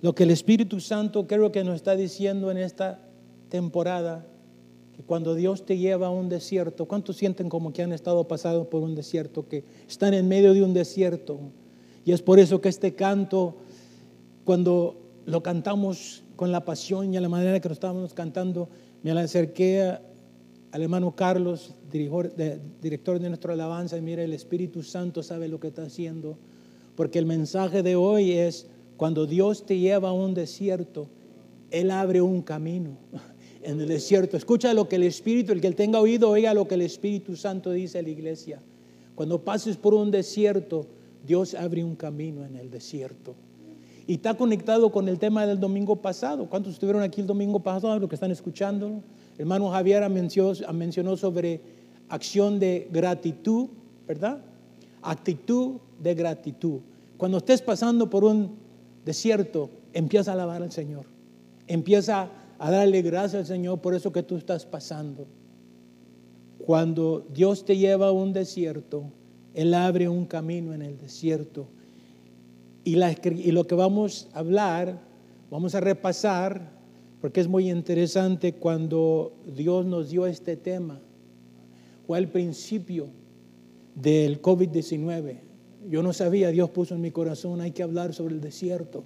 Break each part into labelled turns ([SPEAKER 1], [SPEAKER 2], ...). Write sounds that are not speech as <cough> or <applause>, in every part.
[SPEAKER 1] Lo que el Espíritu Santo creo que nos está diciendo en esta temporada, que cuando Dios te lleva a un desierto, ¿cuántos sienten como que han estado pasando por un desierto, que están en medio de un desierto? Y es por eso que este canto, cuando lo cantamos con la pasión y a la manera que lo estábamos cantando, me acerqué al hermano Carlos, director de nuestra alabanza, y mira, el Espíritu Santo sabe lo que está haciendo, porque el mensaje de hoy es, cuando Dios te lleva a un desierto, Él abre un camino en el desierto. Escucha lo que el Espíritu, el que tenga oído, oiga lo que el Espíritu Santo dice a la iglesia. Cuando pases por un desierto, Dios abre un camino en el desierto. Y está conectado con el tema del domingo pasado. ¿Cuántos estuvieron aquí el domingo pasado? Los que están escuchando. hermano Javier mencionó sobre acción de gratitud, ¿verdad? Actitud de gratitud. Cuando estés pasando por un desierto, empieza a alabar al Señor. Empieza a darle gracias al Señor por eso que tú estás pasando. Cuando Dios te lleva a un desierto, Él abre un camino en el desierto y, lo que vamos a hablar, vamos a repasar, porque es muy interesante cuando Dios nos dio este tema. Fue el principio del COVID-19. Yo no sabía, Dios puso en mi corazón, hay que hablar sobre el desierto.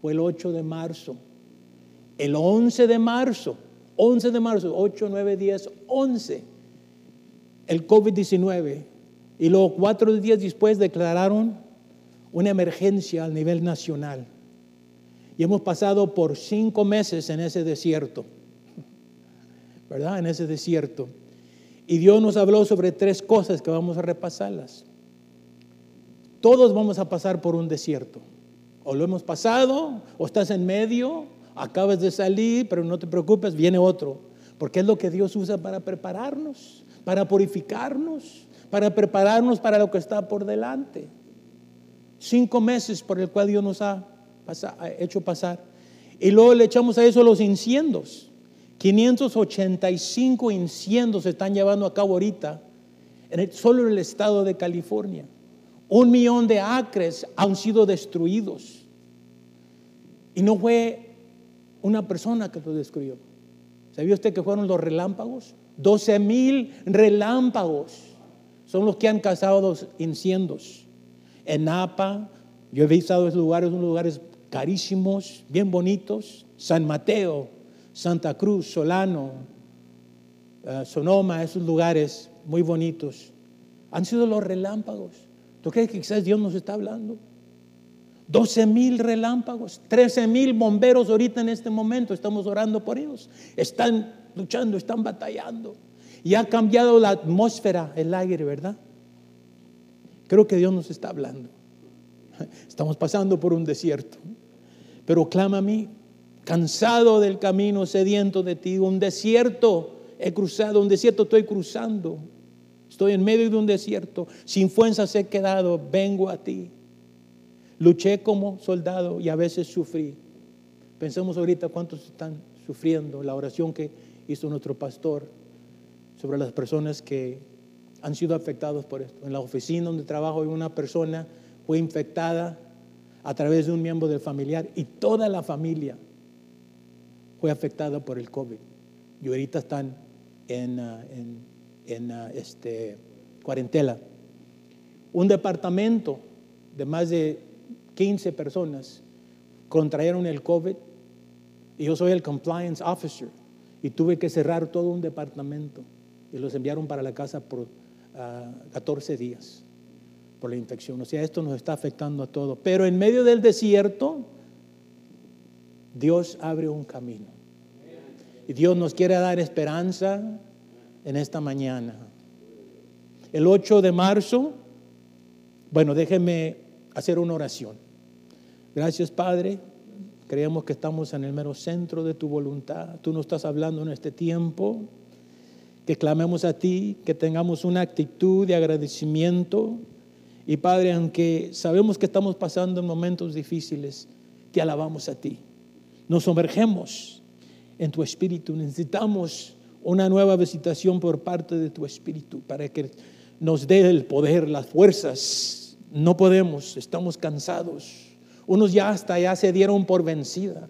[SPEAKER 1] Fue el 8 de marzo. El 11 de marzo, 11 de marzo, 8, 9, 10, 11, el COVID-19. Y luego cuatro días después declararon una emergencia a nivel nacional. Y hemos pasado por cinco meses en ese desierto, ¿verdad? En ese desierto. Y Dios nos habló sobre tres cosas que vamos a repasarlas. Todos vamos a pasar por un desierto. O lo hemos pasado, o estás en medio, acabas de salir, pero no te preocupes, viene otro. Porque es lo que Dios usa para prepararnos, para purificarnos, para prepararnos para lo que está por delante. Cinco meses por el cual Dios nos ha, hecho pasar. Y luego le echamos a eso los incendios. 585 incendios se están llevando a cabo ahorita, en solo en el estado de California. Un millón de acres han sido destruidos. Y no fue una persona que lo destruyó. ¿Sabía usted que fueron los relámpagos? 12 mil relámpagos son los que han causado los incendios en Napa. Yo he visitado esos lugares, unos lugares carísimos, bien bonitos. San Mateo, Santa Cruz, Solano, eh, Sonoma, esos lugares muy bonitos. Han sido los relámpagos. ¿Tú crees que quizás Dios nos está hablando? 12 mil relámpagos, 13 mil bomberos ahorita en este momento, estamos orando por ellos. Están luchando, están batallando. Y ha cambiado la atmósfera, el aire, ¿verdad? Creo que Dios nos está hablando. Estamos pasando por un desierto. Pero clama a mí, cansado del camino, sediento de ti, un desierto he cruzado, un desierto estoy cruzando. Estoy en medio de un desierto, sin fuerzas he quedado, vengo a ti. Luché como soldado y a veces sufrí. Pensemos ahorita cuántos están sufriendo la oración que hizo nuestro pastor sobre las personas que han sido afectados por esto. En la oficina donde trabajo una persona fue infectada a través de un miembro del familiar y toda la familia fue afectada por el COVID. Y ahorita están en, en, uh, este, cuarentela. Un departamento de más de 15 personas contrajeron el COVID y yo soy el compliance officer y tuve que cerrar todo un departamento y los enviaron para la casa por 14 días por la infección. O sea, esto nos está afectando a todos. Pero en medio del desierto, Dios abre un camino. Y Dios nos quiere dar esperanza en esta mañana. El 8 de marzo, bueno, déjeme hacer una oración. Gracias, Padre. Creemos que estamos en el mero centro de tu voluntad. Tú nos estás hablando en este tiempo que clamemos a ti, que tengamos una actitud de agradecimiento. Y Padre, aunque sabemos que estamos pasando en momentos difíciles, te alabamos a ti. Nos sumergemos en tu espíritu. Necesitamos una nueva visitación por parte de tu espíritu para que nos dé el poder, las fuerzas. No podemos, estamos cansados. Unos ya hasta ya se dieron por vencida.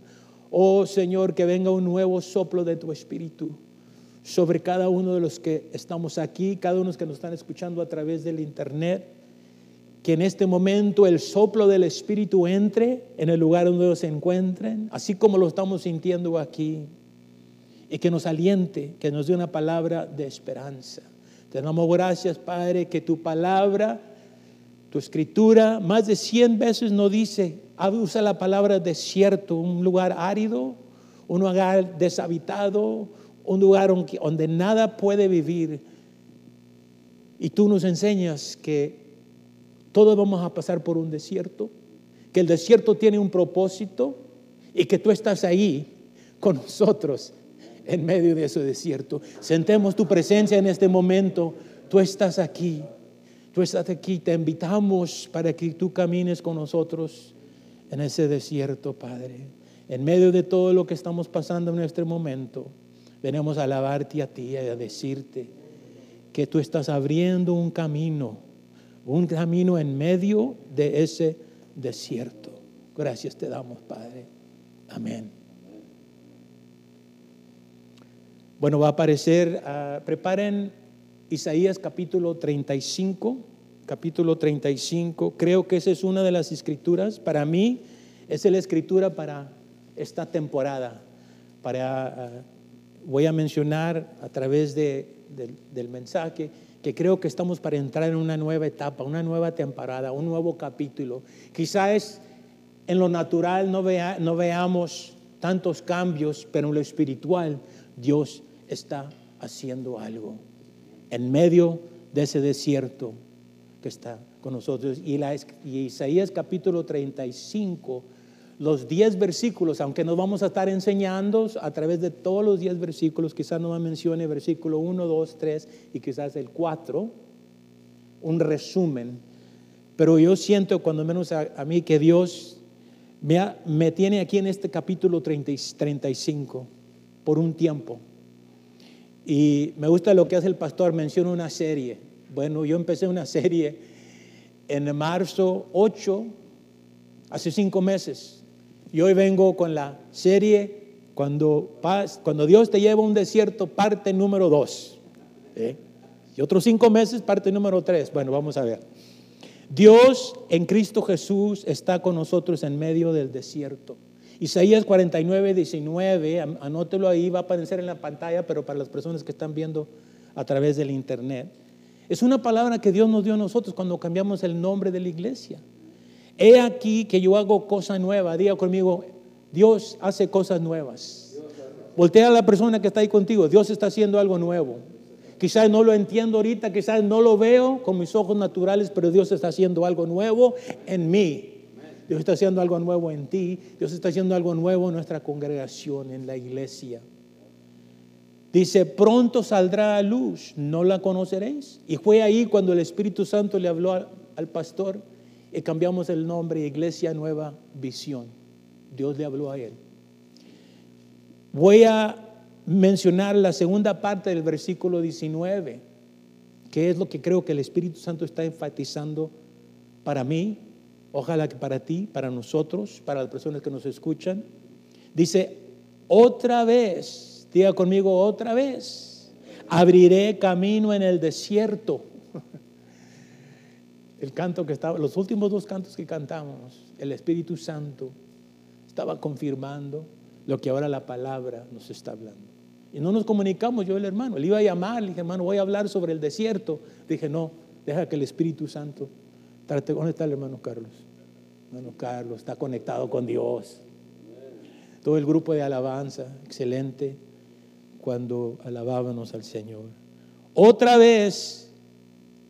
[SPEAKER 1] Oh Señor, que venga un nuevo soplo de tu espíritu sobre cada uno de los que estamos aquí, cada uno que nos están escuchando a través del internet. Que en este momento el soplo del Espíritu entre en el lugar donde se encuentren, así como lo estamos sintiendo aquí. Y que nos aliente, que nos dé una palabra de esperanza. Te damos gracias, Padre, que tu palabra, tu escritura, más de 100 veces no dice, usa la palabra desierto, un lugar árido, un lugar deshabitado, un lugar donde nada puede vivir. Y tú nos enseñas que todos vamos a pasar por un desierto, que el desierto tiene un propósito y que tú estás ahí con nosotros en medio de ese desierto. Sentemos tu presencia en este momento. Tú estás aquí. Tú estás aquí. Te invitamos para que tú camines con nosotros en ese desierto, Padre. En medio de todo lo que estamos pasando en este momento. Venimos a alabarte a ti y a decirte que tú estás abriendo un camino, un camino en medio de ese desierto. Gracias te damos, Padre. Amén. Bueno, va a aparecer, ah, preparen Isaías capítulo 35, capítulo 35. Creo que esa es una de las escrituras. Para mí, es la escritura para esta temporada, para ah, voy a mencionar a través del mensaje que creo que estamos para entrar en una nueva etapa, una nueva temporada, un nuevo capítulo. Quizás en lo natural no, vea, no veamos tantos cambios, pero en lo espiritual Dios está haciendo algo en medio de ese desierto que está con nosotros. Y, la, y Isaías capítulo 35 los 10 versículos, aunque nos vamos a estar enseñando a través de todos los 10 versículos, quizás no me mencione versículo 1, 2, 3 y quizás el 4, un resumen, pero yo siento cuando menos a, mí que Dios me, me, tiene aquí en este capítulo 30, 35 por un tiempo. Y me gusta lo que hace el pastor, menciona una serie. Bueno, yo empecé una serie en marzo 8, hace cinco meses y hoy vengo con la serie Cuando, cuando Dios te lleva a un desierto, parte número dos. ¿eh? Y otros cinco meses, parte número tres. Bueno, vamos a ver. Dios en Cristo Jesús está con nosotros en medio del desierto. Isaías 49, 19, anótelo ahí, va a aparecer en la pantalla, pero para las personas que están viendo a través del internet. Es una palabra que Dios nos dio a nosotros cuando cambiamos el nombre de la iglesia. He aquí que yo hago cosa nueva. Diga conmigo, Dios hace cosas nuevas. Voltea a la persona que está ahí contigo. Dios está haciendo algo nuevo. Quizás no lo entiendo ahorita, quizás no lo veo con mis ojos naturales, pero Dios está haciendo algo nuevo en mí. Dios está haciendo algo nuevo en ti. Dios está haciendo algo nuevo en nuestra congregación, en la iglesia. Dice, pronto saldrá a luz, no la conoceréis. Y fue ahí cuando el Espíritu Santo le habló al pastor y cambiamos el nombre Iglesia Nueva Visión. Dios le habló a él. Voy a mencionar la segunda parte del versículo 19, que es lo que creo que el Espíritu Santo está enfatizando para mí, ojalá que para ti, para nosotros, para las personas que nos escuchan. Dice, otra vez, diga conmigo otra vez, abriré camino en el desierto <laughs> el canto que estaba, los últimos dos cantos que cantamos, el Espíritu Santo estaba confirmando lo que ahora la palabra nos está hablando. Y no nos comunicamos, yo el hermano. Él iba a llamar, le dije, hermano, voy a hablar sobre el desierto. Dije, no, deja que el Espíritu Santo trate. ¿Dónde está el hermano Carlos? Hermano Carlos está conectado con Dios. Todo el grupo de alabanza, excelente, cuando alabábamos al Señor. Otra vez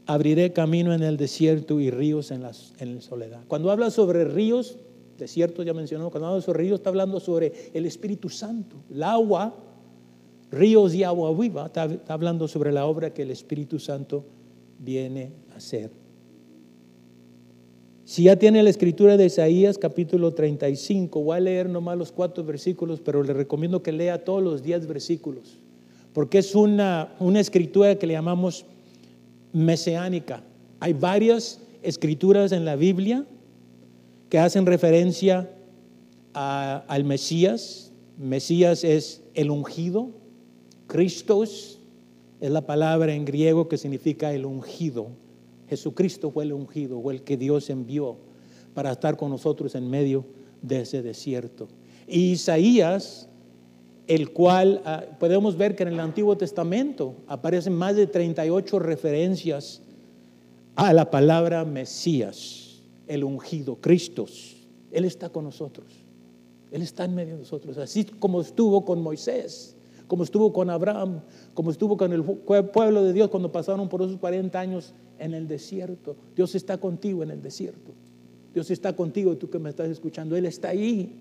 [SPEAKER 1] abriré camino en el desierto y ríos en la, en soledad. Cuando habla sobre ríos, desierto ya mencionó, cuando habla sobre ríos está hablando sobre el Espíritu Santo, el agua, ríos y agua viva, está hablando sobre la obra que el Espíritu Santo viene a hacer. Si ya tiene la escritura de Isaías capítulo 35, voy a leer nomás los cuatro versículos, pero le recomiendo que lea todos los diez versículos, porque es una, una escritura que le llamamos mesiánica. Hay varias escrituras en la Biblia que hacen referencia al Mesías. Mesías es el ungido. Christos es la palabra en griego que significa el ungido. Jesucristo fue el ungido o el que Dios envió para estar con nosotros en medio de ese desierto. Y Isaías, el cual ah, podemos ver que en el Antiguo Testamento aparecen más de 38 referencias a la palabra Mesías, el ungido, Cristo. Él está con nosotros. Él está en medio de nosotros, así como estuvo con Moisés, como estuvo con Abraham, como estuvo con el pueblo de Dios cuando pasaron por esos 40 años en el desierto. Dios está contigo en el desierto. Dios está contigo, tú que me estás escuchando. Él está ahí.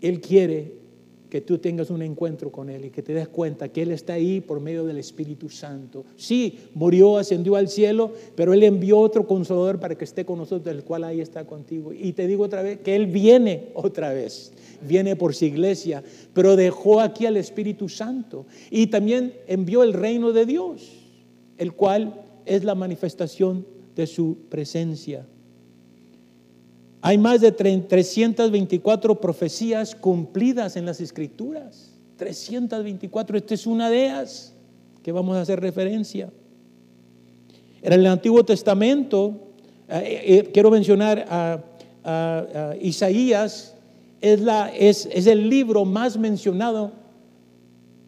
[SPEAKER 1] Él quiere que tú tengas un encuentro con Él y que te des cuenta que Él está ahí por medio del Espíritu Santo. Sí, murió, ascendió al cielo, pero Él envió otro consolador para que esté con nosotros, el cual ahí está contigo. Y te digo otra vez que Él viene otra vez, viene por su iglesia, pero dejó aquí al Espíritu Santo y también envió el reino de Dios, el cual es la manifestación de su presencia. Hay más de 324 profecías cumplidas en las escrituras. 324, esta es una de ellas que vamos a hacer referencia. En el Antiguo Testamento, eh, eh, eh, quiero mencionar a, Isaías, es, el libro más mencionado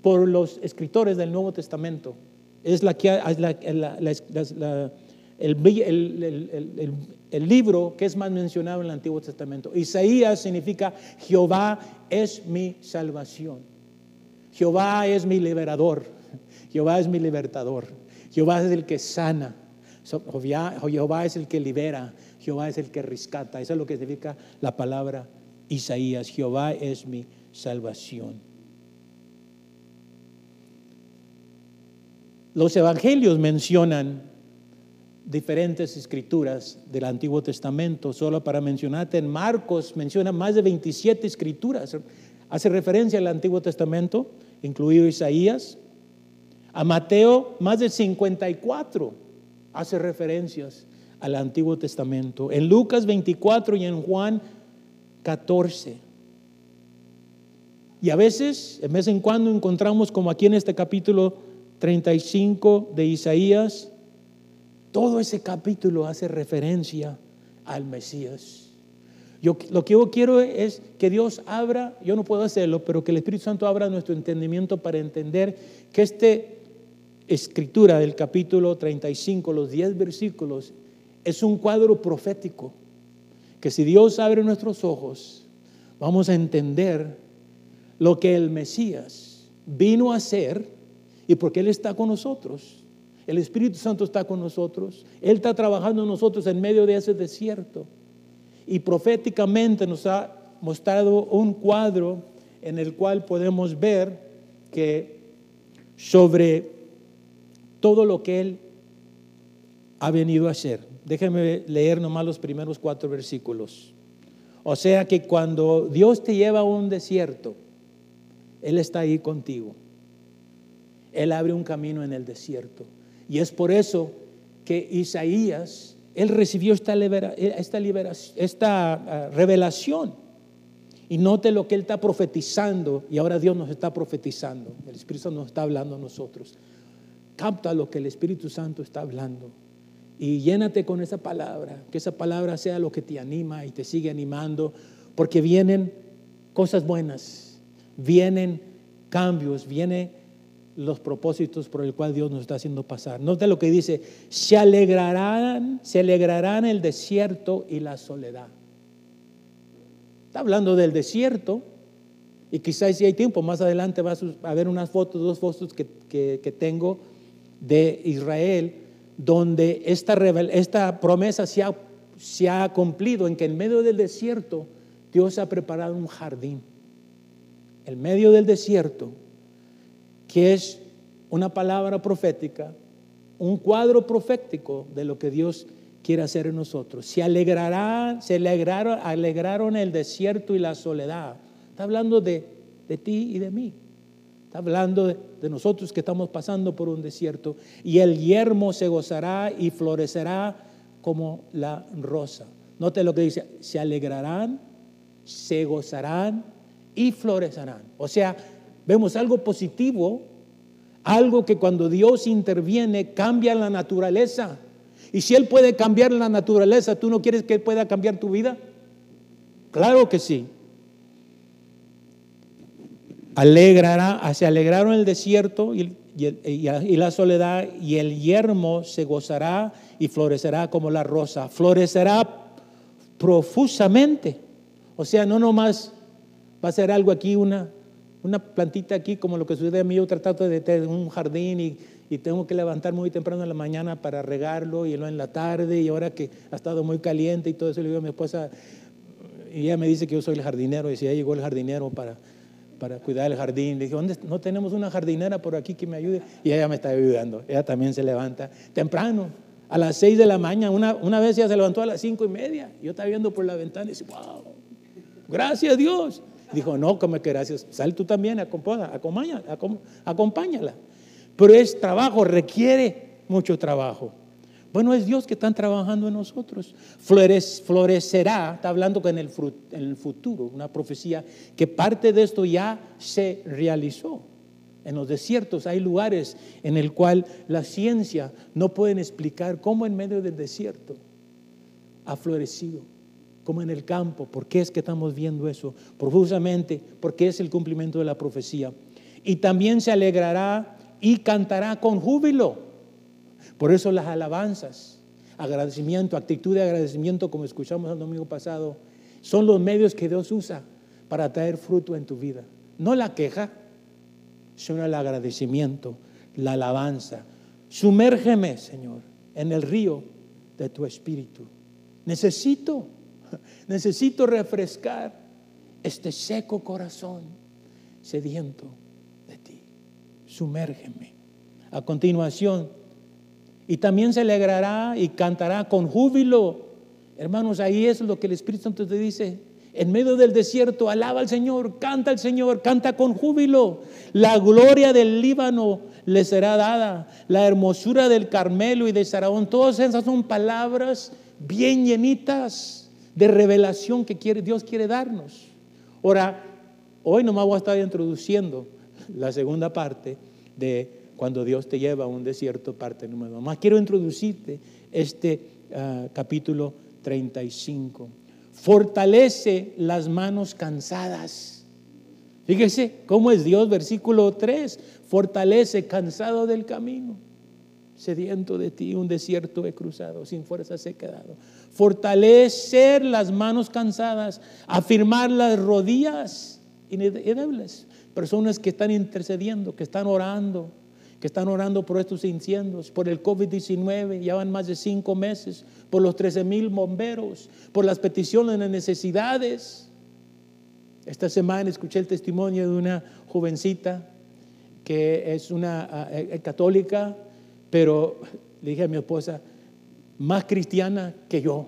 [SPEAKER 1] por los escritores del Nuevo Testamento. Es la que el, libro que es más mencionado en el Antiguo Testamento. Isaías significa Jehová es mi salvación. Jehová es mi liberador. Jehová es mi libertador. Jehová es el que sana. Jehová es el que libera. Jehová es el que rescata. Eso es lo que significa la palabra Isaías. Jehová es mi salvación. Los evangelios mencionan diferentes escrituras del Antiguo Testamento. Solo para mencionarte, en Marcos menciona más de 27 escrituras. Hace referencia al Antiguo Testamento, incluido Isaías. A Mateo, más de 54 hace referencias al Antiguo Testamento. En Lucas 24 y en Juan 14. Y a veces, de vez en cuando, encontramos, como aquí en este capítulo 35 de Isaías, todo ese capítulo hace referencia al Mesías. Yo, lo que yo quiero es que Dios abra, yo no puedo hacerlo, pero que el Espíritu Santo abra nuestro entendimiento para entender que esta escritura del capítulo 35, los 10 versículos, es un cuadro profético. Que si Dios abre nuestros ojos, vamos a entender lo que el Mesías vino a hacer y por qué Él está con nosotros el Espíritu Santo está con nosotros. Él está trabajando en nosotros en medio de ese desierto. Y proféticamente nos ha mostrado un cuadro en el cual podemos ver que sobre todo lo que Él ha venido a hacer. Déjenme leer nomás los primeros cuatro versículos. O sea que cuando Dios te lleva a un desierto, Él está ahí contigo. Él abre un camino en el desierto. Y es por eso que Isaías, él recibió esta, esta, esta ah, revelación. Y note lo que él está profetizando y ahora Dios nos está profetizando. El Espíritu Santo nos está hablando a nosotros. Capta lo que el Espíritu Santo está hablando y llénate con esa palabra, que esa palabra sea lo que te anima y te sigue animando, porque vienen cosas buenas, vienen cambios, viene los propósitos por el cual Dios nos está haciendo pasar. Nota lo que dice, se alegrarán, se alegrarán el desierto y la soledad. Está hablando del desierto y quizás si hay tiempo, más adelante vas a ver unas fotos, dos fotos que, tengo de Israel, donde esta, esta promesa se ha, se ha cumplido, en que en medio del desierto Dios ha preparado un jardín. En medio del desierto que es una palabra profética, un cuadro profético de lo que Dios quiere hacer en nosotros. Se alegrarán, se alegraron, alegraron el desierto y la soledad. Está hablando de, ti y de mí. Está hablando de, de, nosotros que estamos pasando por un desierto. Y el yermo se gozará y florecerá como la rosa. Note lo que dice, se alegrarán, se gozarán y florecerán. O sea, vemos algo positivo, algo que cuando Dios interviene cambia la naturaleza. Y si Él puede cambiar la naturaleza, ¿tú no quieres que Él pueda cambiar tu vida? Claro que sí. Alegrará, se alegraron el desierto y, y la soledad, y el yermo se gozará y florecerá como la rosa. Florecerá profusamente. O sea, no nomás va a ser algo aquí, una, una plantita aquí, como lo que sucede a mí. Yo tratando de tener un jardín y, y, tengo que levantar muy temprano en la mañana para regarlo y no en la tarde. Y ahora que ha estado muy caliente y todo eso, le digo a mi esposa, y ella me dice que yo soy el jardinero. Y si ya llegó el jardinero para para cuidar el jardín. Le dije, ¿dónde no tenemos una jardinera por aquí que me ayude? Y ella me está ayudando. Ella también se levanta temprano, a las seis de la mañana. Una, una vez ella se levantó a las cinco y media. Yo estaba viendo por la ventana y dice, wow, gracias a Dios. Dijo, no, como que gracias. Sal tú también, acompáñala, acompáñala. Pero es trabajo, requiere mucho trabajo. Bueno, es Dios que está trabajando en nosotros. florecerá, está hablando en el, en el futuro, una profecía que parte de esto ya se realizó. En los desiertos hay lugares en el cual la ciencia no puede explicar cómo en medio del desierto ha florecido, como en el campo. ¿Por qué es que estamos viendo eso? Profusamente, porque es el cumplimiento de la profecía. Y también se alegrará y cantará con júbilo por eso las alabanzas, agradecimiento, actitud de agradecimiento, como escuchamos el domingo pasado, son los medios que Dios usa para traer fruto en tu vida. No la queja, sino el agradecimiento, la alabanza. Sumérgeme, Señor, en el río de tu espíritu. Necesito, <laughs> necesito refrescar este seco corazón sediento de ti. Sumérgeme. A continuación, y también se alegrará y cantará con júbilo. Hermanos, ahí es lo que el Espíritu Santo te dice. En medio del desierto, alaba al Señor, canta al Señor, canta con júbilo. La gloria del Líbano le será dada, la hermosura del Carmelo y de Saraón. Todas esas son palabras bien llenitas de revelación que quiere, Dios quiere darnos. Ahora, hoy nomás voy a estar introduciendo la segunda parte de cuando Dios te lleva a un desierto, parte número uno. Más quiero introducirte este ah, capítulo 35. Fortalece las manos cansadas. Fíjese cómo es Dios, versículo 3. Fortalece cansado del camino. Sediento de ti, un desierto he cruzado, sin fuerzas he quedado. Fortalecer las manos cansadas, afirmar las rodillas indebles. Personas que están intercediendo, que están orando, que están orando por estos incendios, por el COVID-19, ya van más de cinco meses, por los 13 mil bomberos, por las peticiones de necesidades. Esta semana escuché el testimonio de una jovencita que es una eh, eh, católica, pero le dije a mi esposa, más cristiana que yo,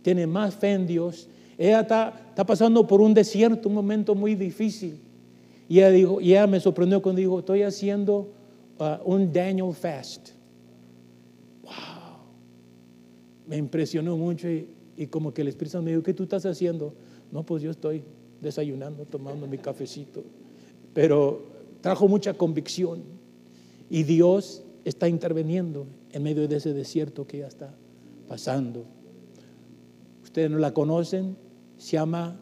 [SPEAKER 1] tiene más fe en Dios. Ella está, está pasando por un desierto, un momento muy difícil. Y ella, dijo, y ella me sorprendió cuando dijo, estoy haciendo Uh, un Daniel Fast. Wow. Me impresionó mucho y, como que el Espíritu Santo me dijo, ¿qué tú estás haciendo? No, pues yo estoy desayunando, tomando mi cafecito. Pero trajo mucha convicción y Dios está interviniendo en medio de ese desierto que ya está pasando. Ustedes no la conocen, se llama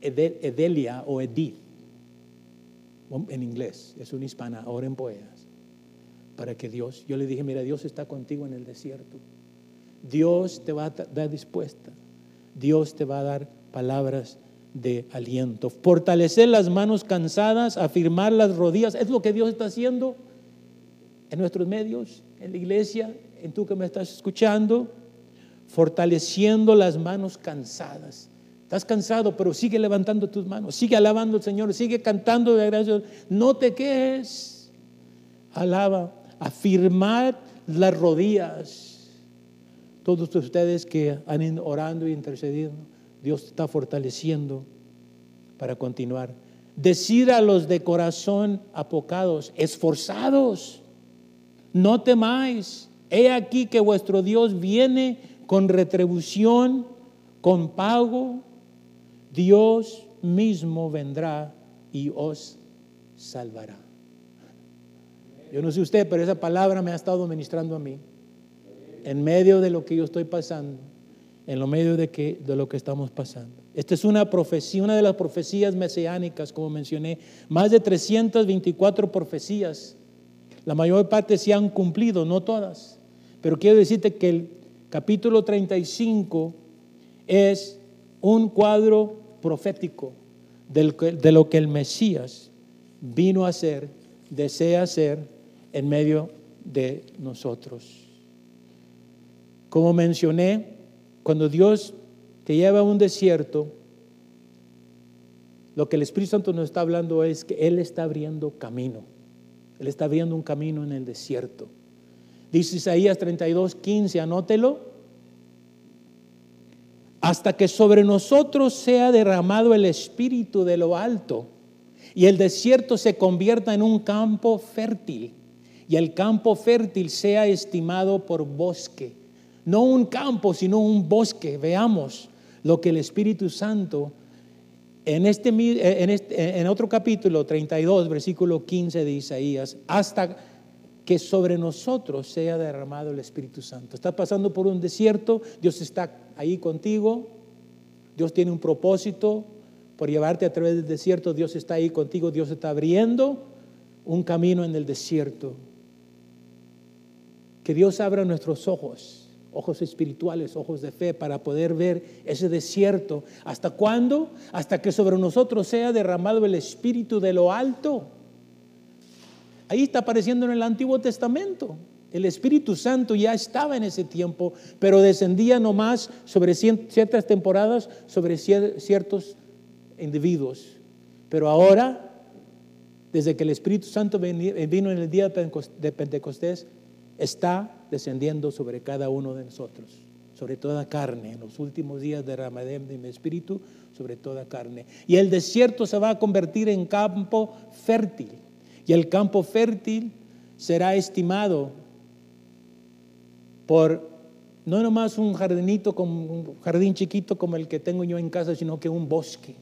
[SPEAKER 1] Edelia o Edith en inglés, es una hispana, ahora en poemas para que Dios, yo le dije, mira, Dios está contigo en el desierto. Dios te va a dar dispuesta. Dios te va a dar palabras de aliento. Fortalecer las manos cansadas, afirmar las rodillas. Es lo que Dios está haciendo en nuestros medios, en la iglesia, en tú que me estás escuchando. Fortaleciendo las manos cansadas. Estás cansado, pero sigue levantando tus manos, sigue alabando al Señor, sigue cantando de gracia. No te quejes. Alaba afirmar las rodillas. Todos ustedes que han orando y intercediendo, Dios está fortaleciendo para continuar. Decir a los de corazón apocados, esforzados, no temáis, He aquí que vuestro Dios viene con retribución, con pago. Dios mismo vendrá y os salvará. Yo no sé usted, pero esa palabra me ha estado ministrando a mí. En medio de lo que yo estoy pasando, en lo medio de, que, de lo que estamos pasando. Esta es una profecía, una de las profecías mesiánicas, como mencioné. Más de 324 profecías. La mayor parte se han cumplido, no todas. Pero quiero decirte que el capítulo 35 es un cuadro profético de lo que el Mesías vino a ser, desea ser en medio de nosotros. Como mencioné, cuando Dios te lleva a un desierto, lo que el Espíritu Santo nos está hablando es que Él está abriendo camino. Él está abriendo un camino en el desierto. Dice Isaías 32, 15, anótelo. Hasta que sobre nosotros sea derramado el Espíritu de lo alto y el desierto se convierta en un campo fértil y el campo fértil sea estimado por bosque. No un campo, sino un bosque. Veamos lo que el Espíritu Santo en, este, en, este, en otro capítulo 32, versículo 15 de Isaías, hasta que sobre nosotros sea derramado el Espíritu Santo. Estás pasando por un desierto, Dios está ahí contigo, Dios tiene un propósito por llevarte a través del desierto, Dios está ahí contigo, Dios está abriendo un camino en el desierto. Que Dios abra nuestros ojos, ojos espirituales, ojos de fe, para poder ver ese desierto. ¿Hasta cuándo? Hasta que sobre nosotros sea derramado el Espíritu de lo alto. Ahí está apareciendo en el Antiguo Testamento. El Espíritu Santo ya estaba en ese tiempo, pero descendía nomás sobre ciertas temporadas, sobre ciertos individuos. Pero ahora, desde que el Espíritu Santo vino en el día de Pentecostés, está descendiendo sobre cada uno de nosotros, sobre toda carne, en los últimos días de Ramadán de mi espíritu, sobre toda carne. Y el desierto se va a convertir en campo fértil, y el campo fértil será estimado por no nomás un jardinito, como un jardín chiquito como el que tengo yo en casa, sino que un bosque.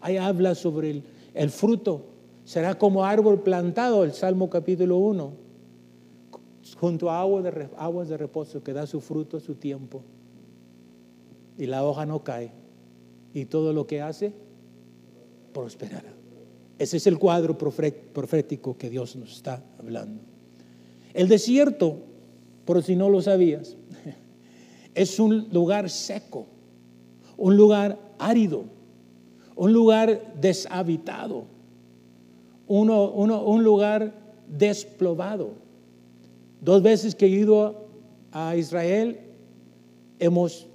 [SPEAKER 1] Ahí habla sobre el, el fruto. Será como árbol plantado, el Salmo capítulo 1 junto a de, aguas de reposo que da su fruto a su tiempo. Y la hoja no cae. Y todo lo que hace prosperará. Ese es el cuadro profético que Dios nos está hablando. El desierto, por si no lo sabías, <laughs> es un lugar seco, un lugar árido, un lugar deshabitado, uno, un lugar desplobado. Dos veces que he ido a Israel, hemos,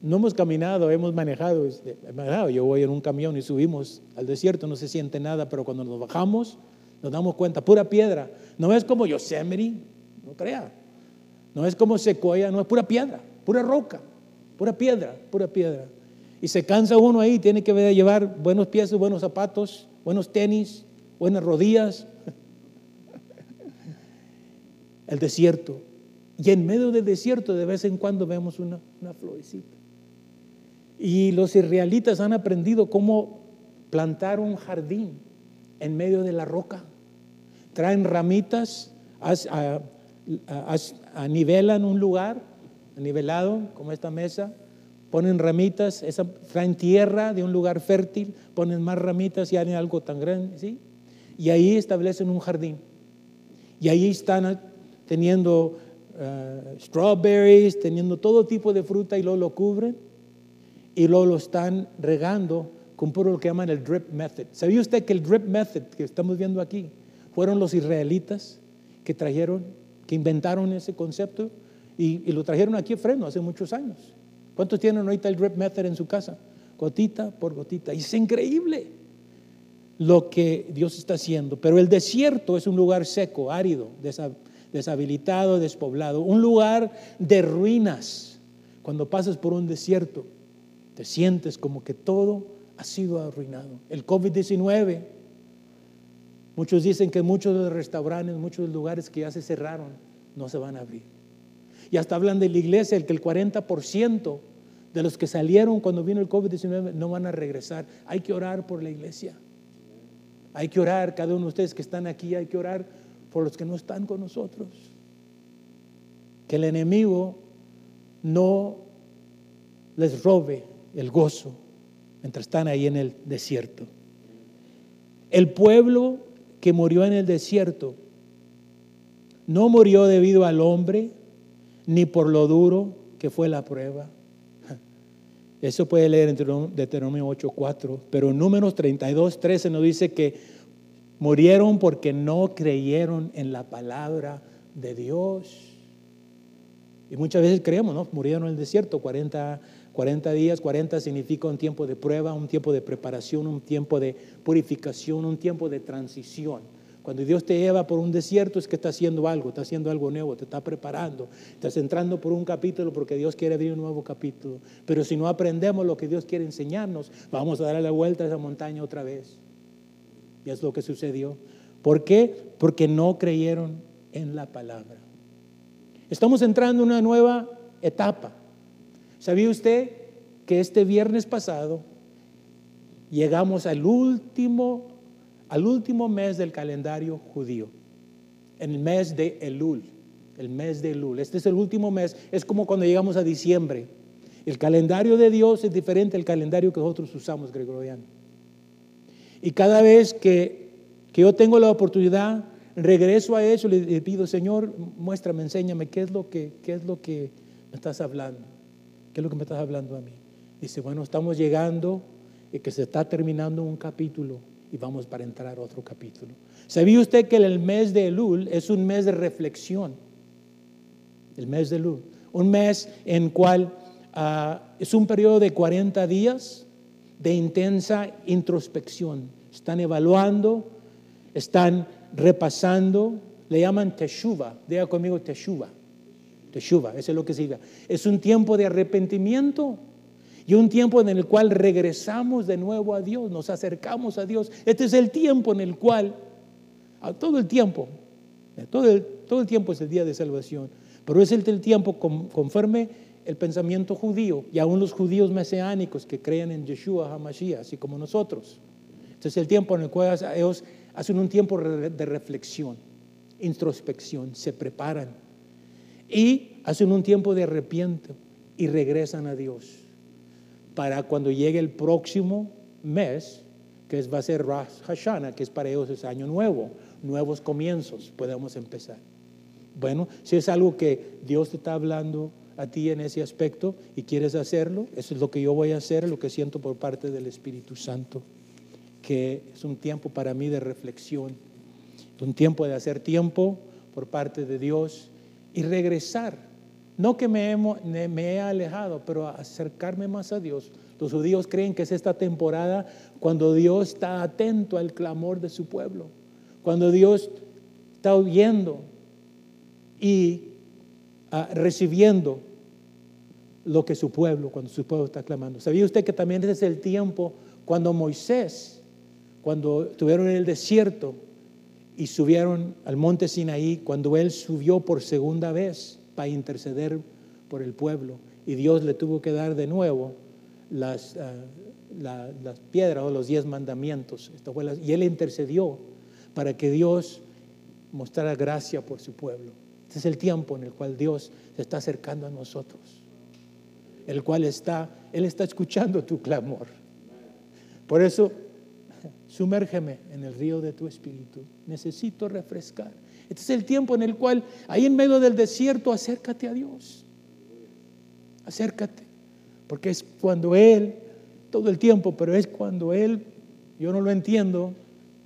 [SPEAKER 1] no hemos caminado, hemos manejado, este, manejado. Yo voy en un camión y subimos al desierto, no se siente nada, pero cuando nos bajamos, nos damos cuenta, pura piedra. No es como Yosemite, no crea. No es como Sequoia, no es pura piedra, pura roca, pura piedra, pura piedra. Y se cansa uno ahí, tiene que llevar buenos pies, buenos zapatos, buenos tenis, buenas rodillas, el desierto. Y en medio del desierto de vez en cuando vemos una, una florecita. Y los israelitas han aprendido cómo plantar un jardín en medio de la roca. Traen ramitas, anivelan un lugar, nivelado como esta mesa, ponen ramitas, traen tierra de un lugar fértil, ponen más ramitas y hacen algo tan grande, ¿sí? Y ahí establecen un jardín. Y ahí están teniendo eh, strawberries, teniendo todo tipo de fruta y luego lo cubren y luego lo están regando con puro lo que llaman el drip method. ¿Sabía usted que el drip method que estamos viendo aquí fueron los israelitas que trajeron, que inventaron ese concepto y, lo trajeron aquí a freno hace muchos años? ¿Cuántos tienen ahorita el drip method en su casa? Gotita por gotita. Y es increíble lo que Dios está haciendo. Pero el desierto es un lugar seco, árido, deshabilitado, despoblado, un lugar de ruinas. Cuando pasas por un desierto, te sientes como que todo ha sido arruinado. El COVID-19, muchos dicen que muchos de los restaurantes, muchos lugares que ya se cerraron, no se van a abrir. Y hasta hablan de la iglesia, el que el 40% de los que salieron cuando vino el COVID-19 no van a regresar. Hay que orar por la iglesia. Hay que orar, cada uno de ustedes que están aquí, hay que orar por los que no están con nosotros. Que el enemigo no les robe el gozo mientras están ahí en el desierto. El pueblo que murió en el desierto no murió debido al hombre ni por lo duro que fue la prueba. Eso puede leer en Deuteronomio 8:4, pero en Números 32, 13 nos dice que murieron porque no creyeron en la palabra de Dios. Y muchas veces creemos, ¿no? Murieron en el desierto 40 40 días, 40 significa un tiempo de prueba, un tiempo de preparación, un tiempo de purificación, un tiempo de transición. Cuando Dios te lleva por un desierto es que está haciendo algo, está haciendo algo nuevo, te está preparando, estás entrando por un capítulo porque Dios quiere abrir un nuevo capítulo. Pero si no aprendemos lo que Dios quiere enseñarnos, vamos a darle la vuelta a esa montaña otra vez. Y es lo que sucedió. ¿Por qué? Porque no creyeron en la palabra. Estamos entrando en una nueva etapa. ¿Sabía usted que este viernes pasado llegamos al último, al último mes del calendario judío? El mes de Elul, el mes de Elul. Este es el último mes, es como cuando llegamos a diciembre. El calendario de Dios es diferente al calendario que nosotros usamos, gregoriano. Y cada vez que, que yo tengo la oportunidad, regreso a eso, le, le pido, Señor, muéstrame, enséñame qué es lo que, qué es lo que me estás hablando. ¿Qué es lo que me estás hablando a mí? Dice, bueno, estamos llegando y que se está terminando un capítulo y vamos para entrar a otro capítulo. ¿Sabía usted que el mes de Elul es un mes de reflexión? El mes de Elul. Un mes en cual ah, es un periodo de 40 días de intensa introspección. Están evaluando, están repasando, le llaman teshuva. Diga conmigo teshuva. Teshuva, eso es lo que siga. Es un tiempo de arrepentimiento y un tiempo en el cual regresamos de nuevo a Dios, nos acercamos a Dios. Este es el tiempo en el cual, todo el tiempo, todo el, todo el tiempo es el día de salvación, pero es el, tiempo conforme el pensamiento judío y aún los judíos mesiánicos que creen en Yeshua HaMashiach, así como nosotros. Este es el tiempo en el cual ellos hacen un tiempo de reflexión, introspección, se preparan y hacen un tiempo de arrepiento y regresan a Dios. Para cuando llegue el próximo mes, que va a ser Rosh Hashanah, que es para ellos es año nuevo, nuevos comienzos, podemos empezar. Bueno, si es algo que Dios te está hablando a ti en ese aspecto y quieres hacerlo, eso es lo que yo voy a hacer, lo que siento por parte del Espíritu Santo, que es un tiempo para mí de reflexión, un tiempo de hacer tiempo por parte de Dios y regresar. No que me, me he alejado, pero acercarme más a Dios. Los judíos creen que es esta temporada cuando Dios está atento al clamor de su pueblo, cuando Dios está oyendo y ah, recibiendo lo que su pueblo, cuando su pueblo está clamando. ¿Sabía usted que también ese es el tiempo cuando Moisés, cuando estuvieron en el desierto, y subieron al monte Sinaí cuando él subió por segunda vez para interceder por el pueblo. Y Dios le tuvo que dar de nuevo las, ah, las piedras o los diez mandamientos. Y él intercedió para que Dios mostrara gracia por su pueblo. Este es el tiempo en el cual Dios se está acercando a nosotros. El cual está, Él está escuchando tu clamor. Por eso Sumérgeme en el río de tu espíritu. Necesito refrescar. Este es el tiempo en el cual, ahí en medio del desierto, acércate a Dios. Acércate. Porque es cuando Él, todo el tiempo, pero es cuando Él, yo no lo entiendo,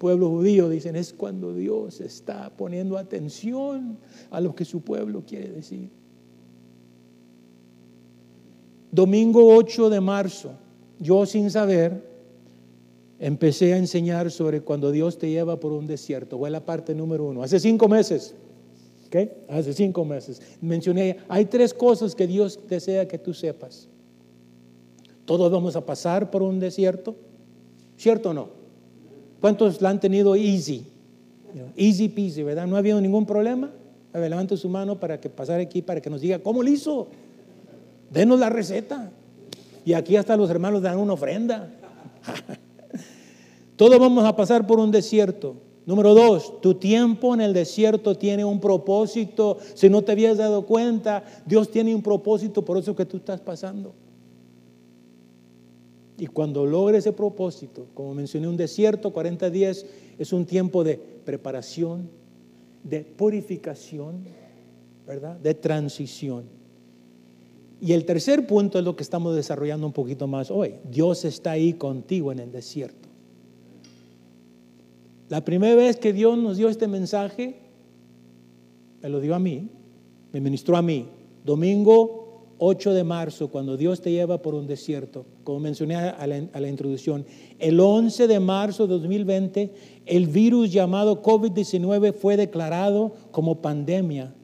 [SPEAKER 1] pueblo judío, dicen, es cuando Dios está poniendo atención a lo que su pueblo quiere decir. Domingo 8 de marzo, yo sin saber, empecé a enseñar sobre cuando Dios te lleva por un desierto. Fue la parte número uno. Hace cinco meses. Hace cinco meses. Mencioné, hay tres cosas que Dios desea que tú sepas. Todos vamos a pasar por un desierto. ¿Cierto o no? ¿Cuántos la han tenido easy? Easy peasy, ¿verdad? No ha habido ningún problema. A ver, levante su mano para que pasar aquí, para que nos diga cómo lo hizo. Denos la receta. Y aquí hasta los hermanos dan una ofrenda. <laughs> Todos vamos a pasar por un desierto. Número dos, tu tiempo en el desierto tiene un propósito. Si no te habías dado cuenta, Dios tiene un propósito por eso que tú estás pasando. Y cuando logre ese propósito, como mencioné, un desierto, 40 días, es un tiempo de preparación, de purificación, ¿verdad? De transición. Y el tercer punto es lo que estamos desarrollando un poquito más hoy. Dios está ahí contigo en el desierto. La primera vez que Dios nos dio este mensaje, me lo dio a mí, me ministró a mí. Domingo 8 de marzo, cuando Dios te lleva por un desierto, como mencioné a la, introducción. El 11 de marzo de 2020, el virus llamado COVID-19 fue declarado como pandemia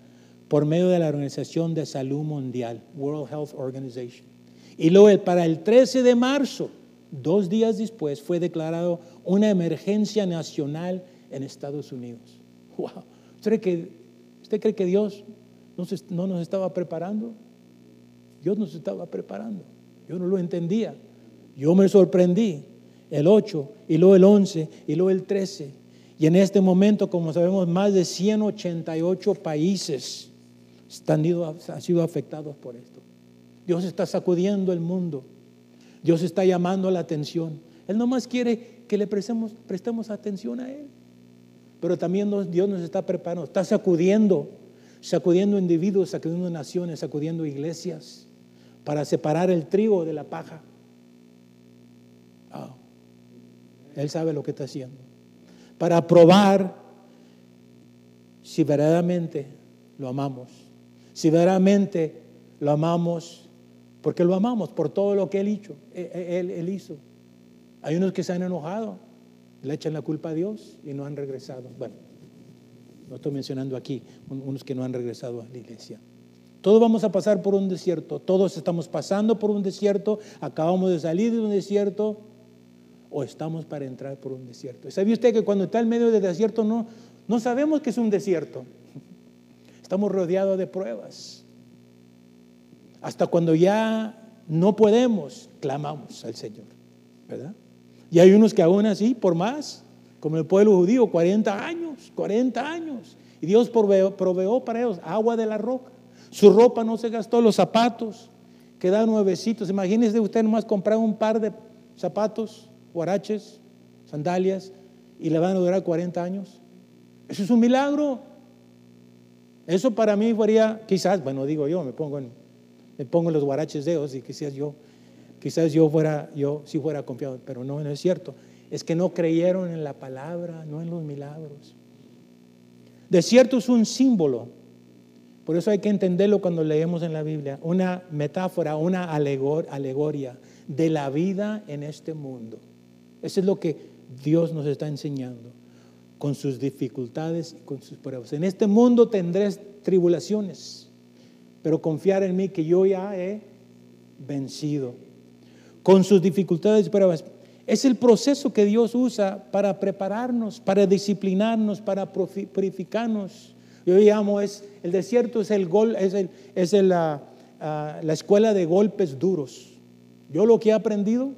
[SPEAKER 1] por medio de la Organización de Salud Mundial, World Health Organization. Y luego para el 13 de marzo, dos días después, fue declarado una emergencia nacional en Estados Unidos. Wow. ¿Usted cree que, usted cree que Dios no nos estaba preparando? Dios nos estaba preparando. Yo no lo entendía. Yo me sorprendí. El 8 y luego el 11 y luego el 13. Y en este momento, como sabemos, más de 188 países han sido afectados por esto. Dios está sacudiendo el mundo. Dios está llamando la atención. Él nomás quiere que le prestemos, prestemos atención a Él. Pero también Dios nos está preparando, está sacudiendo, sacudiendo individuos, sacudiendo naciones, sacudiendo iglesias para separar el trigo de la paja. Ah, él sabe lo que está haciendo. Para probar si verdaderamente lo amamos si verdaderamente lo amamos, porque lo amamos por todo lo que Él hizo. E, e, él, hizo. Hay unos que se han enojado, le echan la culpa a Dios y no han regresado. Bueno, no estoy mencionando aquí unos que no han regresado a la iglesia. Todos vamos a pasar por un desierto, todos estamos pasando por un desierto, acabamos de salir de un desierto o estamos para entrar por un desierto. ¿Sabe usted que cuando está en medio del desierto no, no sabemos que es un desierto? <laughs> Estamos rodeados de pruebas. Hasta cuando ya no podemos, clamamos al Señor, ¿verdad? Y hay unos que aún así, por más, como el pueblo judío, 40 años, 40 años. Y Dios proveó, para ellos agua de la roca. Su ropa no se gastó, los zapatos quedaron nuevecitos. Imagínese usted nomás comprar un par de zapatos, guaraches, sandalias, y le van a durar 40 años. Eso es un milagro. Eso para mí sería, quizás, bueno, digo yo, me pongo en, me pongo los guaraches de Dios y quizás yo, quizás yo fuera, yo sí fuera confiado, pero no, no es cierto. Es que no creyeron en la palabra, no en los milagros. Desierto es un símbolo, por eso hay que entenderlo cuando leemos en la Biblia, una metáfora, una alegoria de la vida en este mundo. Eso es lo que Dios nos está enseñando con sus dificultades y con sus pruebas. En este mundo tendré tribulaciones, pero confiar en mí que yo ya he vencido. Con sus dificultades y pruebas. Es el proceso que Dios usa para prepararnos, para disciplinarnos, para purificarnos. Yo llamo, es, el desierto es, el gol, es, el, es la, ah, la escuela de golpes duros. Yo lo que he aprendido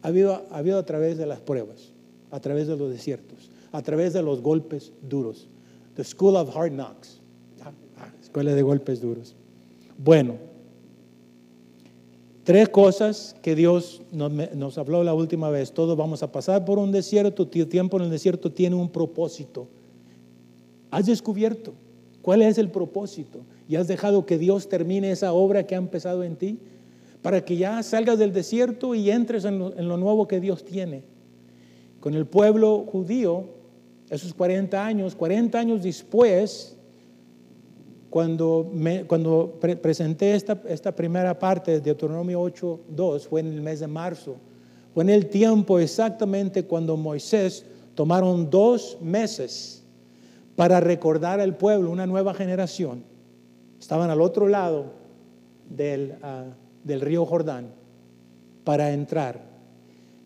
[SPEAKER 1] ha habido, ha habido a través de las pruebas, a través de los desiertos a través de los golpes duros. The School of Hard Knocks. Ah, ah, escuela de golpes duros. Bueno, tres cosas que Dios nos, habló la última vez. Todos vamos a pasar por un desierto. Tiempo en el desierto tiene un propósito. Has descubierto cuál es el propósito y has dejado que Dios termine esa obra que ha empezado en ti para que ya salgas del desierto y entres en lo, nuevo que Dios tiene. Con el pueblo judío, esos 40 años, 40 años después, cuando, me, cuando presenté esta, esta primera parte de Deuteronomio 8.2, fue en el mes de marzo, fue en el tiempo exactamente cuando Moisés tomaron dos meses para recordar al pueblo, una nueva generación. Estaban al otro lado del, ah, del río Jordán para entrar.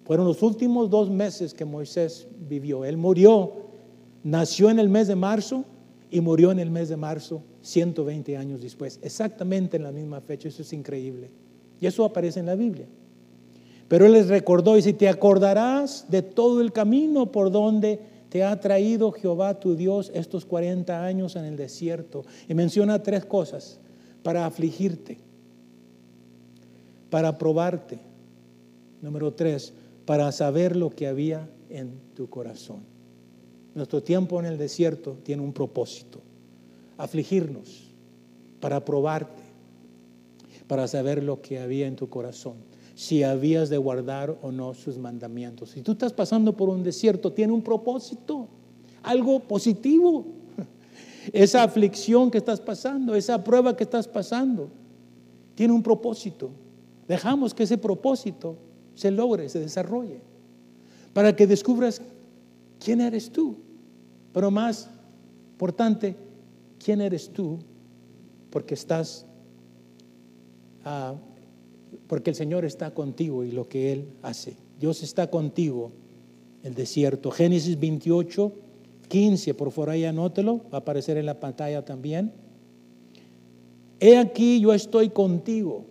[SPEAKER 1] Fueron los últimos dos meses que Moisés vivió. Él murió nació en el mes de marzo y murió en el mes de marzo, 120 años después, exactamente en la misma fecha. Eso es increíble. Y eso aparece en la Biblia. Pero él les recordó, y si te acordarás de todo el camino por donde te ha traído Jehová tu Dios estos 40 años en el desierto. Y menciona tres cosas, para afligirte, para probarte. Número tres, para saber lo que había en tu corazón. Nuestro tiempo en el desierto tiene un propósito, afligirnos, para probarte, para saber lo que había en tu corazón si habías de guardar o no sus mandamientos. Si tú estás pasando por un desierto, tiene un propósito, algo positivo. <laughs> Esa aflicción que estás pasando, esa prueba que estás pasando, tiene un propósito. Dejamos que ese propósito se logre, se desarrolle, para que descubras quién eres tú. Pero más importante, quién eres tú, porque estás uh, porque el Señor está contigo y lo que Él hace. Dios está contigo. El desierto. Génesis 28, 15, por favor ahí anótelo, va a aparecer en la pantalla también. He aquí yo estoy contigo.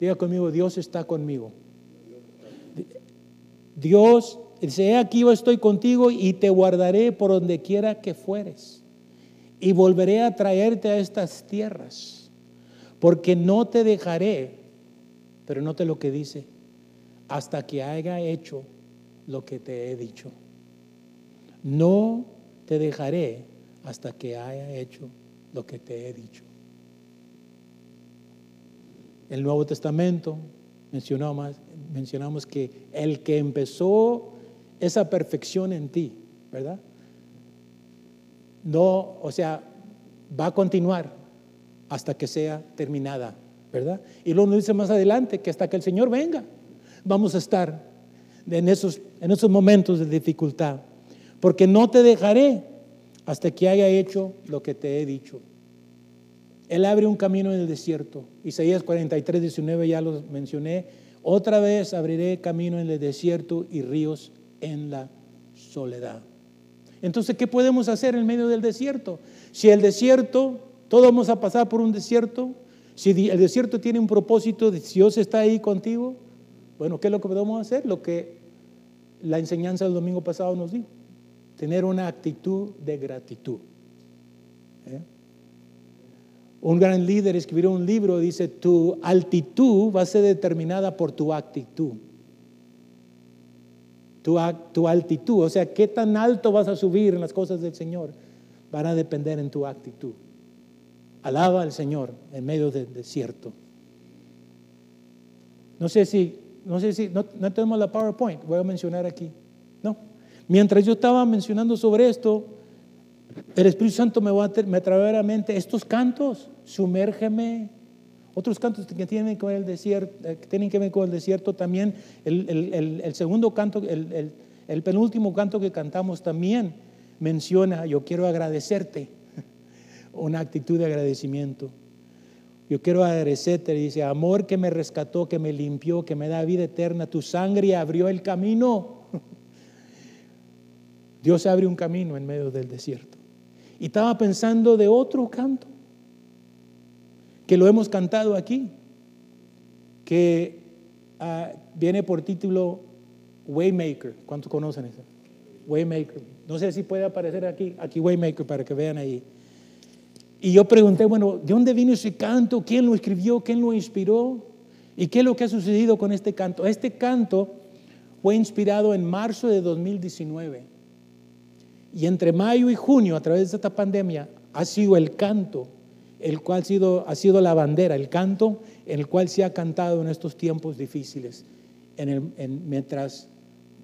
[SPEAKER 1] Diga conmigo, Dios está conmigo. Dios dice, he aquí yo estoy contigo y te guardaré por donde quiera que fueres. Y volveré a traerte a estas tierras, porque no te dejaré pero note lo que dice, hasta que haya hecho lo que te he dicho. No te dejaré hasta que haya hecho lo que te he dicho. El Nuevo Testamento mencionamos, mencionamos que el que empezó esa perfección en ti, ¿verdad? No, o sea, va a continuar hasta que sea terminada ¿verdad? Y luego nos dice más adelante que hasta que el Señor venga, vamos a estar en esos, en esos momentos de dificultad. Porque no te dejaré hasta que haya hecho lo que te he dicho. Él abre un camino en el desierto. Isaías 43, 19 ya lo mencioné. Otra vez abriré camino en el desierto y ríos en la soledad. Entonces, ¿qué podemos hacer en medio del desierto? Si el desierto, todos vamos a pasar por un desierto, si el desierto tiene un propósito, si Dios está ahí contigo, bueno, ¿qué es lo que podemos hacer? Lo que la enseñanza del domingo pasado nos dijo, tener una actitud de gratitud. ¿eh? Un gran líder escribió un libro, dice, tu altitud va a ser determinada por tu actitud. Tu, tu, altitud, o sea, qué tan alto vas a subir en las cosas del Señor, van a depender en tu actitud. Alaba al Señor en medio del desierto. No sé si, no sé si, no, tenemos la PowerPoint, voy a mencionar aquí. No. Mientras yo estaba mencionando sobre esto, el Espíritu Santo me, va a, me a la mente estos cantos, sumérgeme, otros cantos que tienen que ver, el desierto, eh, que tienen que ver con el desierto también, el segundo canto, el penúltimo canto que cantamos también menciona, yo quiero agradecerte una actitud de agradecimiento. Yo quiero agradecerte, dice, amor que me rescató, que me limpió, que me da vida eterna, tu sangre abrió el camino. <laughs> Dios abre un camino en medio del desierto. Y estaba pensando de otro canto, que lo hemos cantado aquí, que ah, viene por título Waymaker. ¿Cuántos conocen eso? Waymaker. No sé si puede aparecer aquí, aquí Waymaker para que vean ahí. Y yo pregunté, bueno, ¿de dónde vino ese canto? ¿Quién lo escribió? ¿Quién lo inspiró? ¿Y qué es lo que ha sucedido con este canto? Este canto fue inspirado en marzo de 2019. Y entre mayo y junio, a través de esta pandemia, ha sido el canto, el cual ha sido, ha sido la bandera, el canto en el cual se ha cantado en estos tiempos difíciles, mientras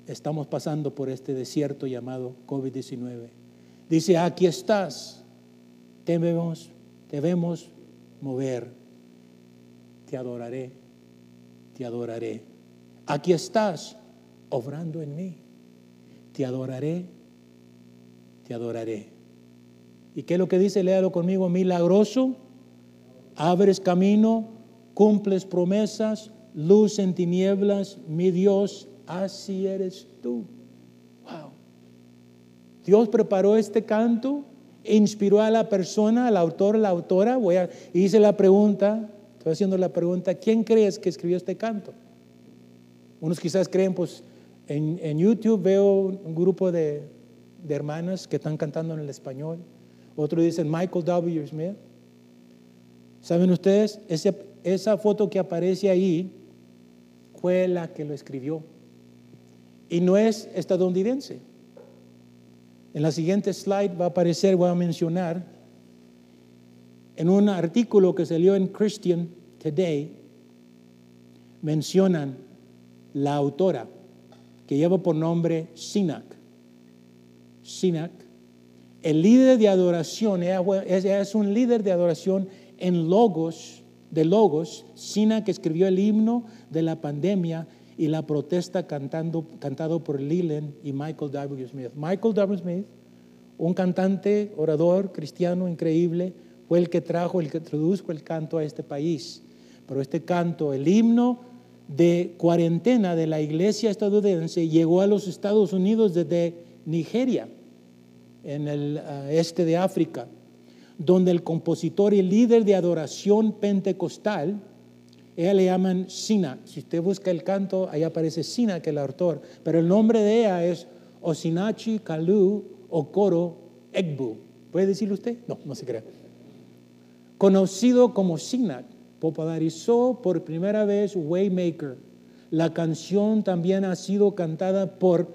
[SPEAKER 1] estamos pasando por este desierto llamado COVID-19. Dice, aquí estás debemos, debemos mover. Te adoraré, te adoraré. Aquí estás, obrando en mí. Te adoraré, te adoraré. ¿Y qué es lo que dice? Léalo conmigo, milagroso. Abres camino, cumples promesas, luz en tinieblas, mi Dios, así eres tú. Wow. Dios preparó este canto inspiró a la persona, al autor, la autora? Voy a, hice la pregunta, estoy haciendo la pregunta, ¿quién crees que escribió este canto? Unos quizás creen, pues en, YouTube veo un grupo de, hermanas que están cantando en el español. Otros dicen Michael W. Smith. ¿Saben ustedes? esa foto que aparece ahí fue la que lo escribió. Y no es estadounidense. En la siguiente slide va a aparecer, voy a mencionar, en un artículo que salió en Christian Today, mencionan la autora, que lleva por nombre Sinak. Sinak, el líder de adoración, ella es un líder de adoración en Logos, de Logos. Sinak escribió el himno de la pandemia y la protesta cantando, cantado por Leland y Michael W. Smith. Michael W. Smith, un cantante, orador cristiano increíble, fue el que trajo, el que introdujo el canto a este país. Pero este canto, el himno de cuarentena de la iglesia estadounidense, llegó a los Estados Unidos desde Nigeria, en el ah, este de África, donde el compositor y líder de adoración pentecostal, ella le llaman Sina. Si usted busca el canto, ahí aparece Sina, que el autor. Pero el nombre de ella es Osinachi Kalu Okoro Egbu. ¿Puede decirlo usted? No, no se crea. Conocido como Sina, popularizó por primera vez Waymaker. La canción también ha sido cantada por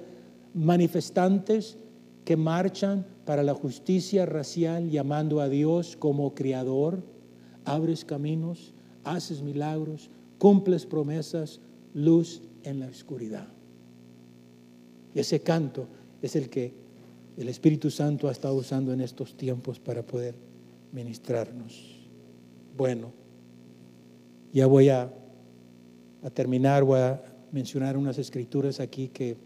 [SPEAKER 1] manifestantes que marchan para la justicia racial llamando a Dios como creador, abres caminos, haces milagros, cumples promesas, luz en la oscuridad. Y ese canto es el que el Espíritu Santo ha estado usando en estos tiempos para poder ministrarnos. Bueno, ya voy a, terminar, voy a mencionar unas escrituras aquí que,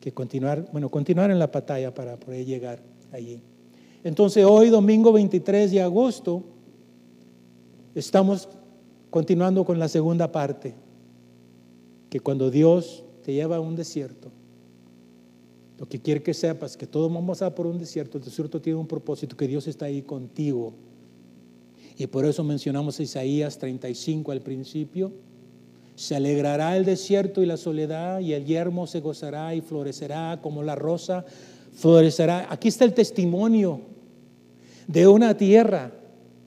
[SPEAKER 1] que continuar, bueno, continuar en la batalla para poder llegar allí. Entonces hoy, domingo 23 de agosto, estamos Continuando con la segunda parte, que cuando Dios te lleva a un desierto, lo que quiere que sepas que todos vamos a por un desierto, el desierto tiene un propósito, que Dios está ahí contigo. Y por eso mencionamos Isaías 35 al principio. Se alegrará el desierto y la soledad, y el yermo se gozará y florecerá como la rosa florecerá. Aquí está el testimonio de una tierra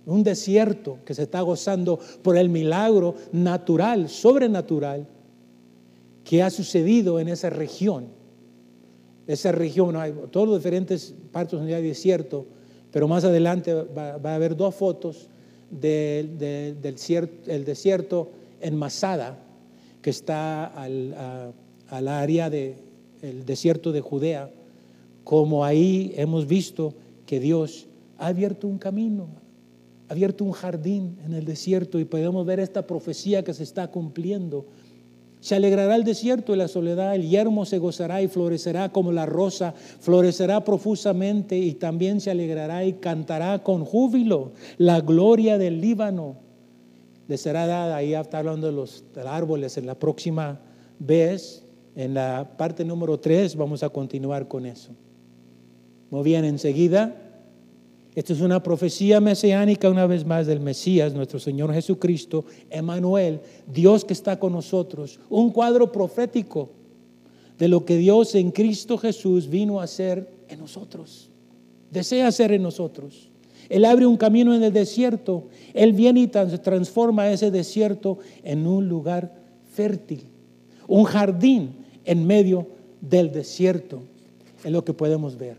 [SPEAKER 1] un desierto que se está gozando por el milagro natural, sobrenatural, que ha sucedido en esa región. Esa región, hay todas las diferentes partes donde hay desierto, pero más adelante va, a haber dos fotos del, desierto en Masada, que está al, área del desierto de Judea, como ahí hemos visto que Dios ha abierto un camino, abierto un jardín en el desierto y podemos ver esta profecía que se está cumpliendo. Se alegrará el desierto y la soledad, el yermo se gozará y florecerá como la rosa, florecerá profusamente y también se alegrará y cantará con júbilo la gloria del Líbano. Le será dada, ahí está hablando de los árboles, en la próxima vez, en la parte número 3, vamos a continuar con eso. Muy bien, enseguida esta es una profecía mesiánica una vez más del Mesías, nuestro Señor Jesucristo, Emanuel, Dios que está con nosotros, un cuadro profético de lo que Dios en Cristo Jesús vino a hacer en nosotros, desea hacer en nosotros. Él abre un camino en el desierto, Él viene y transforma ese desierto en un lugar fértil, un jardín en medio del desierto, es lo que podemos ver.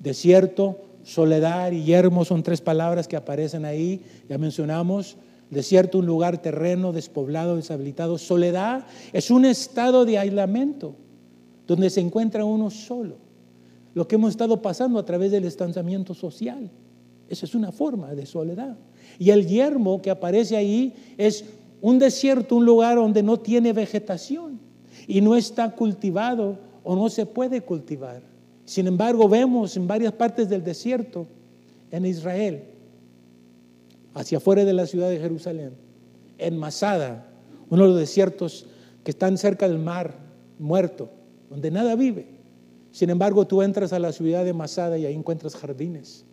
[SPEAKER 1] Desierto, Soledad y yermo son tres palabras que aparecen ahí. Ya mencionamos, desierto, un lugar terreno, despoblado, deshabilitado. Soledad es un estado de aislamiento donde se encuentra uno solo. Lo que hemos estado pasando a través del distanciamiento social. Esa es una forma de soledad. Y el yermo que aparece ahí es un desierto, un lugar donde no tiene vegetación y no está cultivado o no se puede cultivar. Sin embargo, vemos en varias partes del desierto, en Israel, hacia afuera de la ciudad de Jerusalén, en Masada, uno de los desiertos que están cerca del mar muerto, donde nada vive. Sin embargo, tú entras a la ciudad de Masada y ahí encuentras jardines,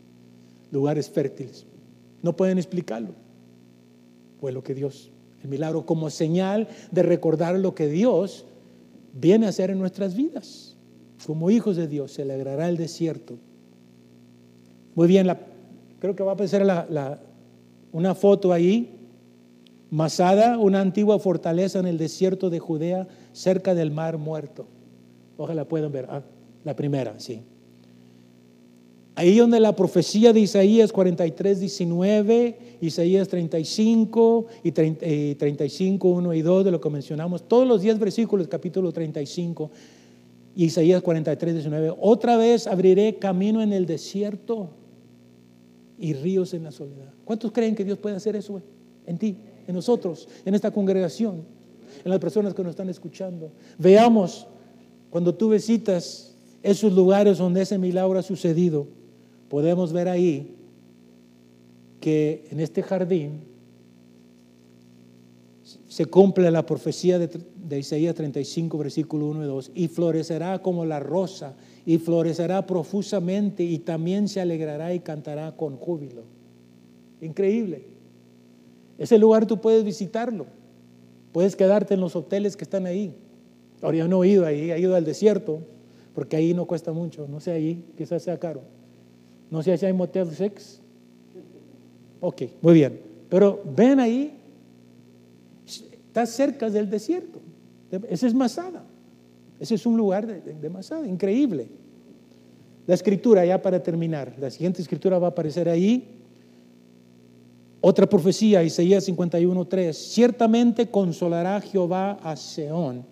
[SPEAKER 1] lugares fértiles. No pueden explicarlo. Fue lo que Dios, el milagro como señal de recordar lo que Dios viene a hacer en nuestras vidas. Como hijos de Dios, se alegrará el desierto. Muy bien, creo que va a aparecer una foto ahí. Masada, una antigua fortaleza en el desierto de Judea, cerca del mar muerto. Ojalá puedan ver. Ah, la primera, sí. Ahí donde la profecía de Isaías 43, 19, Isaías 35 y 35, 1 y 2 de lo que mencionamos, todos los 10 versículos, capítulo 35, Isaías 43, 19, otra vez abriré camino en el desierto y ríos en la soledad. ¿Cuántos creen que Dios puede hacer eso en ti, en nosotros, en esta congregación, en las personas que nos están escuchando? Veamos, cuando tú visitas esos lugares donde ese milagro ha sucedido, podemos ver ahí que en este jardín se cumple la profecía de, Isaías 35, versículo 1 y 2, y florecerá como la rosa, y florecerá profusamente, y también se alegrará y cantará con júbilo. Increíble. Ese lugar tú puedes visitarlo, puedes quedarte en los hoteles que están ahí. Ahora yo no he ido ahí, he ido al desierto, porque ahí no cuesta mucho, no sé ahí, quizás sea caro. No sé si hay motel sex. Ok, muy bien. Pero ven ahí, está cerca del desierto. Ese es Masada. Ese es un lugar de, Masada, increíble. La escritura, ya para terminar, la siguiente escritura va a aparecer ahí. Otra profecía, Isaías 51.3. Ciertamente consolará Jehová a Seón,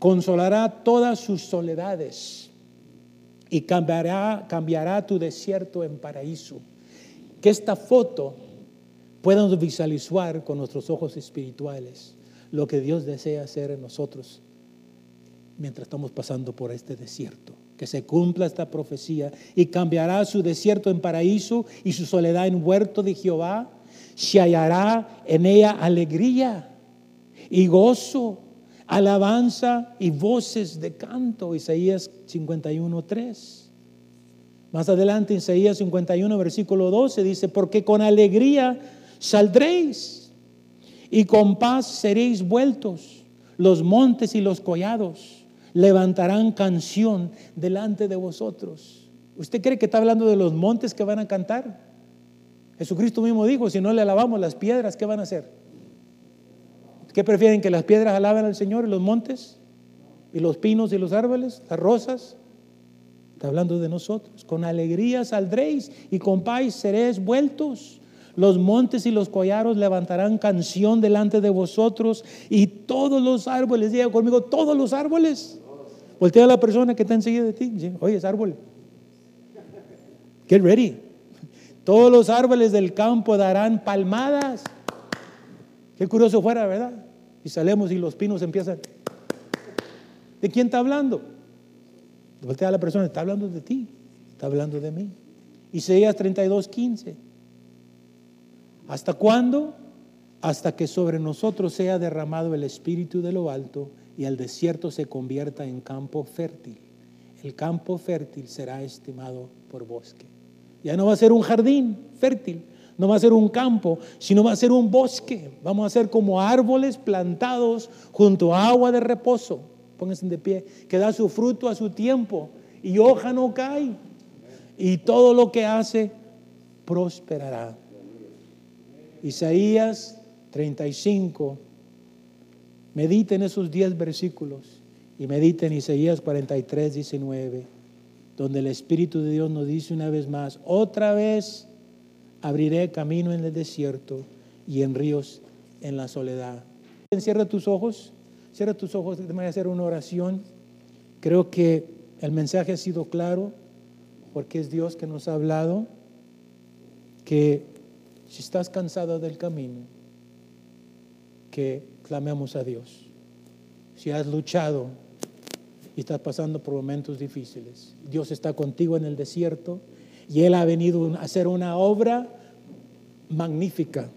[SPEAKER 1] consolará todas sus soledades y cambiará, cambiará tu desierto en paraíso. Que esta foto podamos visualizar con nuestros ojos espirituales lo que Dios desea hacer en nosotros mientras estamos pasando por este desierto. Que se cumpla esta profecía y cambiará su desierto en paraíso y su soledad en huerto de Jehová. Se hallará en ella alegría y gozo alabanza y voces de canto, Isaías 51.3. Más adelante, Isaías 51, versículo 12, dice, porque con alegría saldréis y con paz seréis vueltos. Los montes y los collados levantarán canción delante de vosotros. ¿Usted cree que está hablando de los montes que van a cantar? Jesucristo mismo dijo, si no le alabamos las piedras, ¿qué van a hacer? ¿Qué prefieren? ¿Que las piedras alaben al Señor y los montes? ¿Y los pinos y los árboles? ¿Las rosas? Está hablando de nosotros. Con alegría saldréis y con paz seréis vueltos. Los montes y los collaros levantarán canción delante de vosotros y todos los árboles, diga conmigo, todos los árboles. Voltea a la persona que está enseguida de ti. Oye, es árbol. Get ready. Todos los árboles del campo darán palmadas. Qué curioso fuera, ¿verdad? y salemos y los pinos empiezan. ¿De quién está hablando? Voltea a la persona, está hablando de ti, está hablando de mí. Isaías 32, 15. ¿Hasta cuándo? Hasta que sobre nosotros sea derramado el espíritu de lo alto y el desierto se convierta en campo fértil. El campo fértil será estimado por bosque. Ya no va a ser un jardín fértil, no va a ser un campo, sino va a ser un bosque. Vamos a ser como árboles plantados junto a agua de reposo. Pónganse de pie, que da su fruto a su tiempo y hoja no cae. Y todo lo que hace prosperará. Isaías 35. Mediten esos 10 versículos y mediten Isaías 43, 19, donde el Espíritu de Dios nos dice una vez más, otra vez abriré camino en el desierto y en ríos en la soledad. Cierra tus ojos, cierra tus ojos, déjame hacer una oración. Creo que el mensaje ha sido claro porque es Dios que nos ha hablado que si estás cansado del camino, que clamemos a Dios. Si has luchado y estás pasando por momentos difíciles, Dios está contigo en el desierto y Él ha venido a hacer una obra magnífica.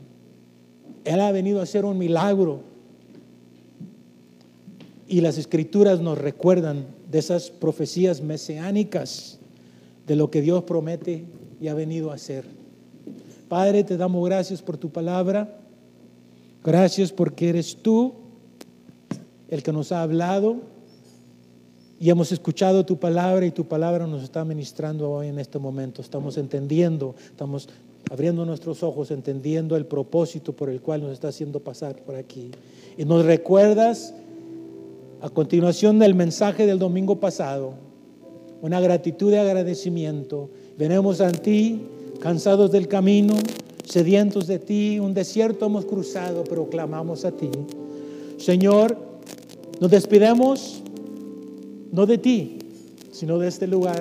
[SPEAKER 1] Él ha venido a hacer un milagro. Y las escrituras nos recuerdan de esas profecías mesiánicas, de lo que Dios promete y ha venido a hacer. Padre, te damos gracias por tu palabra. Gracias porque eres tú el que nos ha hablado y hemos escuchado tu palabra y tu palabra nos está ministrando hoy en este momento. Estamos entendiendo, estamos abriendo nuestros ojos, entendiendo el propósito por el cual nos está haciendo pasar por aquí. Y nos recuerdas a continuación del mensaje del domingo pasado, una gratitud de agradecimiento. Venemos a ti, cansados del camino, sedientos de ti, un desierto hemos cruzado, pero clamamos a ti. Señor, nos despidemos no de ti, sino de este lugar